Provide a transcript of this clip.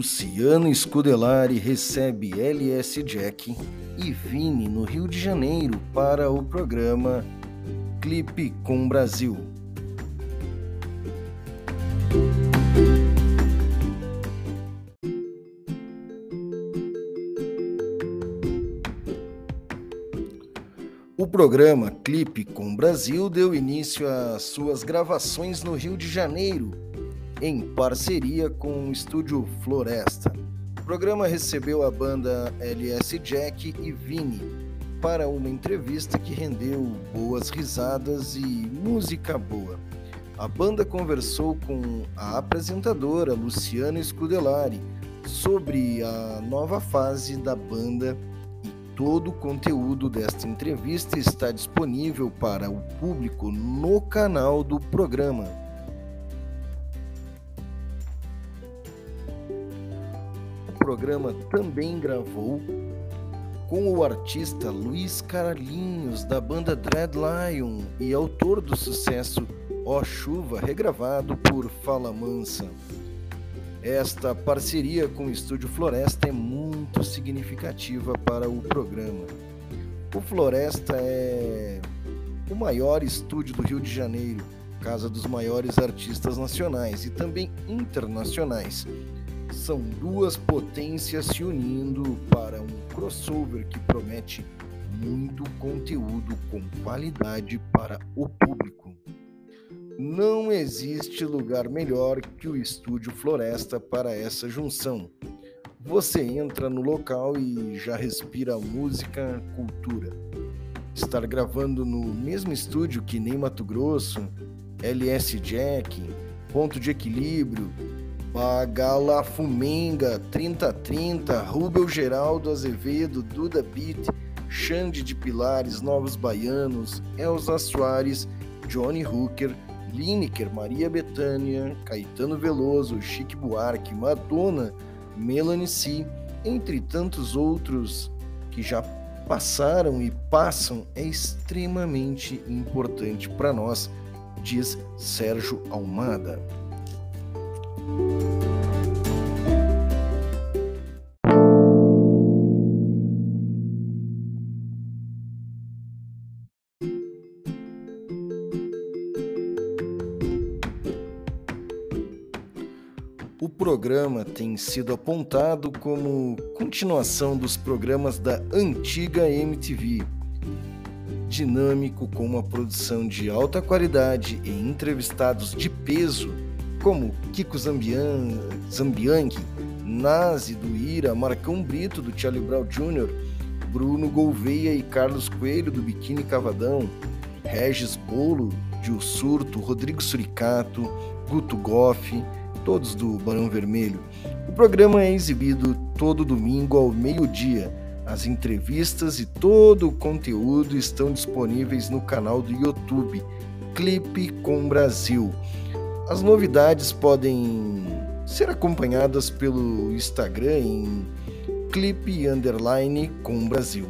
Luciano Scudelari recebe LS Jack e Vini no Rio de Janeiro para o programa Clipe com Brasil. O programa Clipe com Brasil deu início às suas gravações no Rio de Janeiro em parceria com o estúdio Floresta. O programa recebeu a banda LS Jack e Vini para uma entrevista que rendeu boas risadas e música boa. A banda conversou com a apresentadora Luciana Scudelari sobre a nova fase da banda e todo o conteúdo desta entrevista está disponível para o público no canal do programa. Programa também gravou com o artista Luiz Carlinhos, da banda Dread Lion e autor do sucesso Ó Chuva, regravado por Fala Mansa. Esta parceria com o Estúdio Floresta é muito significativa para o programa. O Floresta é o maior estúdio do Rio de Janeiro, casa dos maiores artistas nacionais e também internacionais são duas potências se unindo para um crossover que promete muito conteúdo com qualidade para o público. Não existe lugar melhor que o Estúdio Floresta para essa junção. Você entra no local e já respira música, cultura. Estar gravando no mesmo estúdio que nem Mato Grosso, LS Jack, Ponto de Equilíbrio, Bagala Fumenga, 3030, Rubel Geraldo Azevedo, Duda Beat, Xande de Pilares, Novos Baianos, Elza Soares, Johnny Hooker, Lineker, Maria Bethânia, Caetano Veloso, Chique Buarque, Madonna, Melanie C, entre tantos outros que já passaram e passam, é extremamente importante para nós, diz Sérgio Almada. O programa tem sido apontado como continuação dos programas da antiga MTV. Dinâmico, com uma produção de alta qualidade e entrevistados de peso como Kiko Zambian, Zambianchi, Nazi do Ira, Marcão Brito do Charlie Brown Jr., Bruno Gouveia e Carlos Coelho do Biquíni Cavadão, Regis Bolo de O Surto, Rodrigo Suricato, Guto Goff, todos do Barão Vermelho. O programa é exibido todo domingo ao meio-dia. As entrevistas e todo o conteúdo estão disponíveis no canal do YouTube Clipe com Brasil. As novidades podem ser acompanhadas pelo Instagram em clipe underline com Brasil.